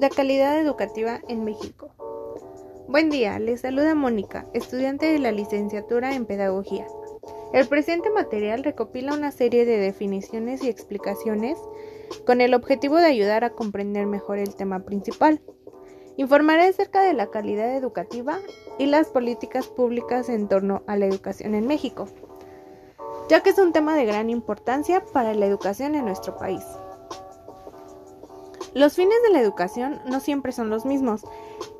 La calidad educativa en México. Buen día, les saluda Mónica, estudiante de la licenciatura en Pedagogía. El presente material recopila una serie de definiciones y explicaciones con el objetivo de ayudar a comprender mejor el tema principal. Informaré acerca de la calidad educativa y las políticas públicas en torno a la educación en México, ya que es un tema de gran importancia para la educación en nuestro país. Los fines de la educación no siempre son los mismos,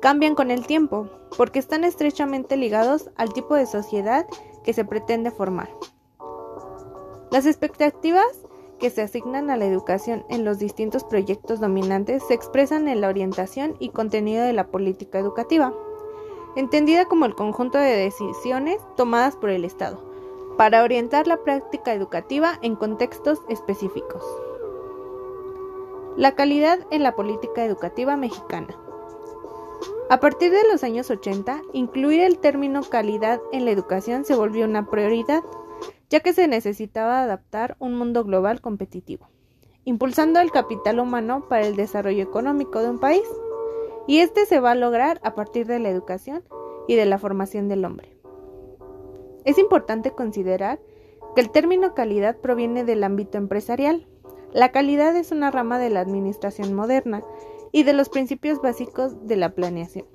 cambian con el tiempo, porque están estrechamente ligados al tipo de sociedad que se pretende formar. Las expectativas que se asignan a la educación en los distintos proyectos dominantes se expresan en la orientación y contenido de la política educativa, entendida como el conjunto de decisiones tomadas por el Estado para orientar la práctica educativa en contextos específicos. La calidad en la política educativa mexicana. A partir de los años 80, incluir el término calidad en la educación se volvió una prioridad, ya que se necesitaba adaptar un mundo global competitivo, impulsando el capital humano para el desarrollo económico de un país. Y este se va a lograr a partir de la educación y de la formación del hombre. Es importante considerar que el término calidad proviene del ámbito empresarial, la calidad es una rama de la administración moderna y de los principios básicos de la planeación,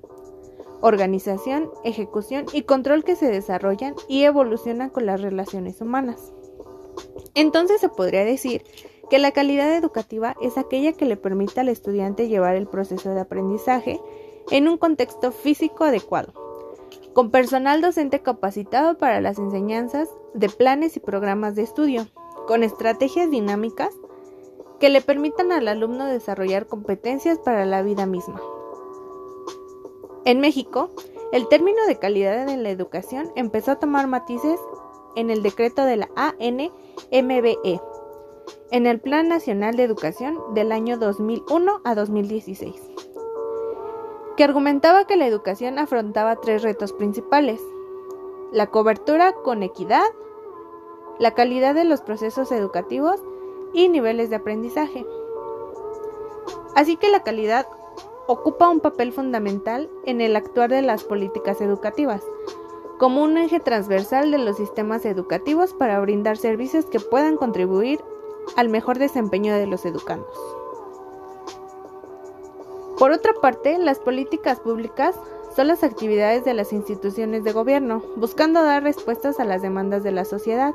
organización, ejecución y control que se desarrollan y evolucionan con las relaciones humanas. Entonces se podría decir que la calidad educativa es aquella que le permite al estudiante llevar el proceso de aprendizaje en un contexto físico adecuado, con personal docente capacitado para las enseñanzas de planes y programas de estudio, con estrategias dinámicas que le permitan al alumno desarrollar competencias para la vida misma. En México, el término de calidad en la educación empezó a tomar matices en el decreto de la ANMBE, en el Plan Nacional de Educación del año 2001 a 2016, que argumentaba que la educación afrontaba tres retos principales, la cobertura con equidad, la calidad de los procesos educativos y niveles de aprendizaje. Así que la calidad ocupa un papel fundamental en el actuar de las políticas educativas, como un eje transversal de los sistemas educativos para brindar servicios que puedan contribuir al mejor desempeño de los educandos. Por otra parte, las políticas públicas son las actividades de las instituciones de gobierno, buscando dar respuestas a las demandas de la sociedad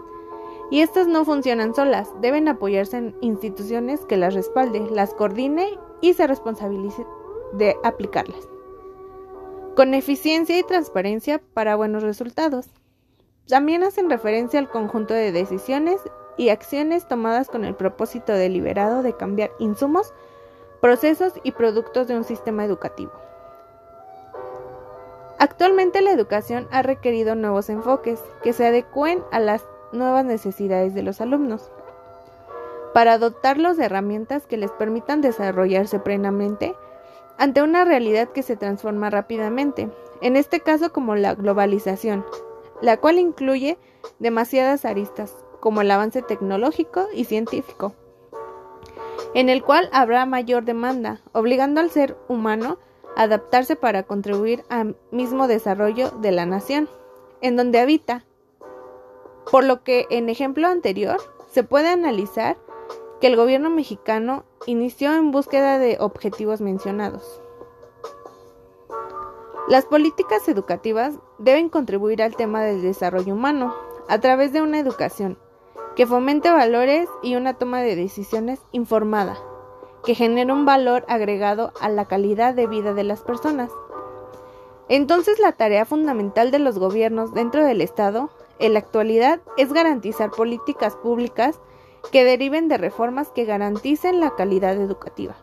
y estas no funcionan solas, deben apoyarse en instituciones que las respalde, las coordine y se responsabilice de aplicarlas. Con eficiencia y transparencia para buenos resultados. También hacen referencia al conjunto de decisiones y acciones tomadas con el propósito deliberado de cambiar insumos, procesos y productos de un sistema educativo. Actualmente la educación ha requerido nuevos enfoques que se adecúen a las nuevas necesidades de los alumnos, para dotarlos de herramientas que les permitan desarrollarse plenamente ante una realidad que se transforma rápidamente, en este caso como la globalización, la cual incluye demasiadas aristas, como el avance tecnológico y científico, en el cual habrá mayor demanda, obligando al ser humano a adaptarse para contribuir al mismo desarrollo de la nación, en donde habita, por lo que en ejemplo anterior se puede analizar que el gobierno mexicano inició en búsqueda de objetivos mencionados. Las políticas educativas deben contribuir al tema del desarrollo humano a través de una educación que fomente valores y una toma de decisiones informada, que genere un valor agregado a la calidad de vida de las personas. Entonces la tarea fundamental de los gobiernos dentro del Estado en la actualidad es garantizar políticas públicas que deriven de reformas que garanticen la calidad educativa.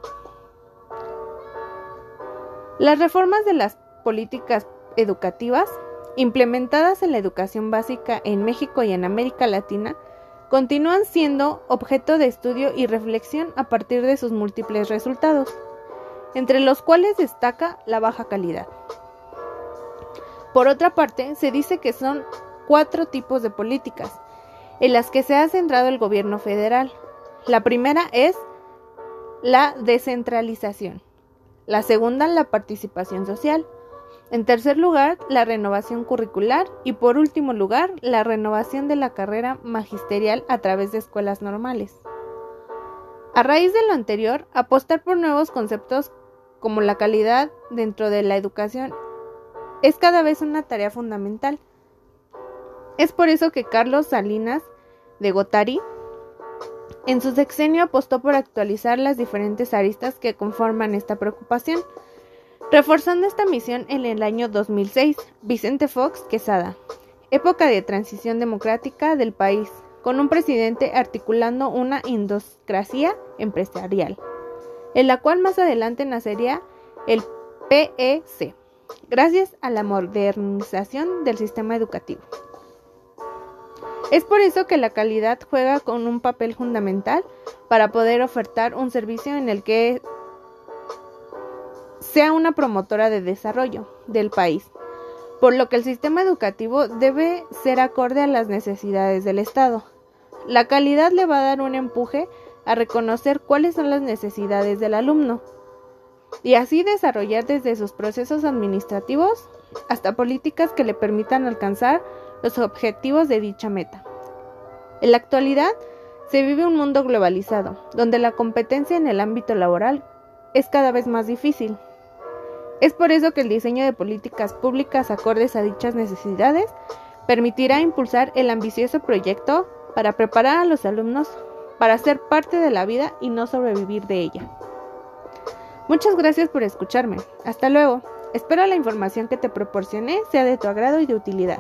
Las reformas de las políticas educativas implementadas en la educación básica en México y en América Latina continúan siendo objeto de estudio y reflexión a partir de sus múltiples resultados, entre los cuales destaca la baja calidad. Por otra parte, se dice que son cuatro tipos de políticas en las que se ha centrado el gobierno federal. La primera es la descentralización. La segunda, la participación social. En tercer lugar, la renovación curricular y por último lugar, la renovación de la carrera magisterial a través de escuelas normales. A raíz de lo anterior, apostar por nuevos conceptos como la calidad dentro de la educación es cada vez una tarea fundamental. Es por eso que Carlos Salinas de Gotari en su sexenio apostó por actualizar las diferentes aristas que conforman esta preocupación. Reforzando esta misión en el año 2006, Vicente Fox Quesada, época de transición democrática del país, con un presidente articulando una indoscracia empresarial, en la cual más adelante nacería el PEC, gracias a la modernización del sistema educativo. Es por eso que la calidad juega con un papel fundamental para poder ofertar un servicio en el que sea una promotora de desarrollo del país, por lo que el sistema educativo debe ser acorde a las necesidades del Estado. La calidad le va a dar un empuje a reconocer cuáles son las necesidades del alumno y así desarrollar desde sus procesos administrativos hasta políticas que le permitan alcanzar los objetivos de dicha meta. En la actualidad se vive un mundo globalizado, donde la competencia en el ámbito laboral es cada vez más difícil. Es por eso que el diseño de políticas públicas acordes a dichas necesidades permitirá impulsar el ambicioso proyecto para preparar a los alumnos para ser parte de la vida y no sobrevivir de ella. Muchas gracias por escucharme. Hasta luego. Espero la información que te proporcioné sea de tu agrado y de utilidad.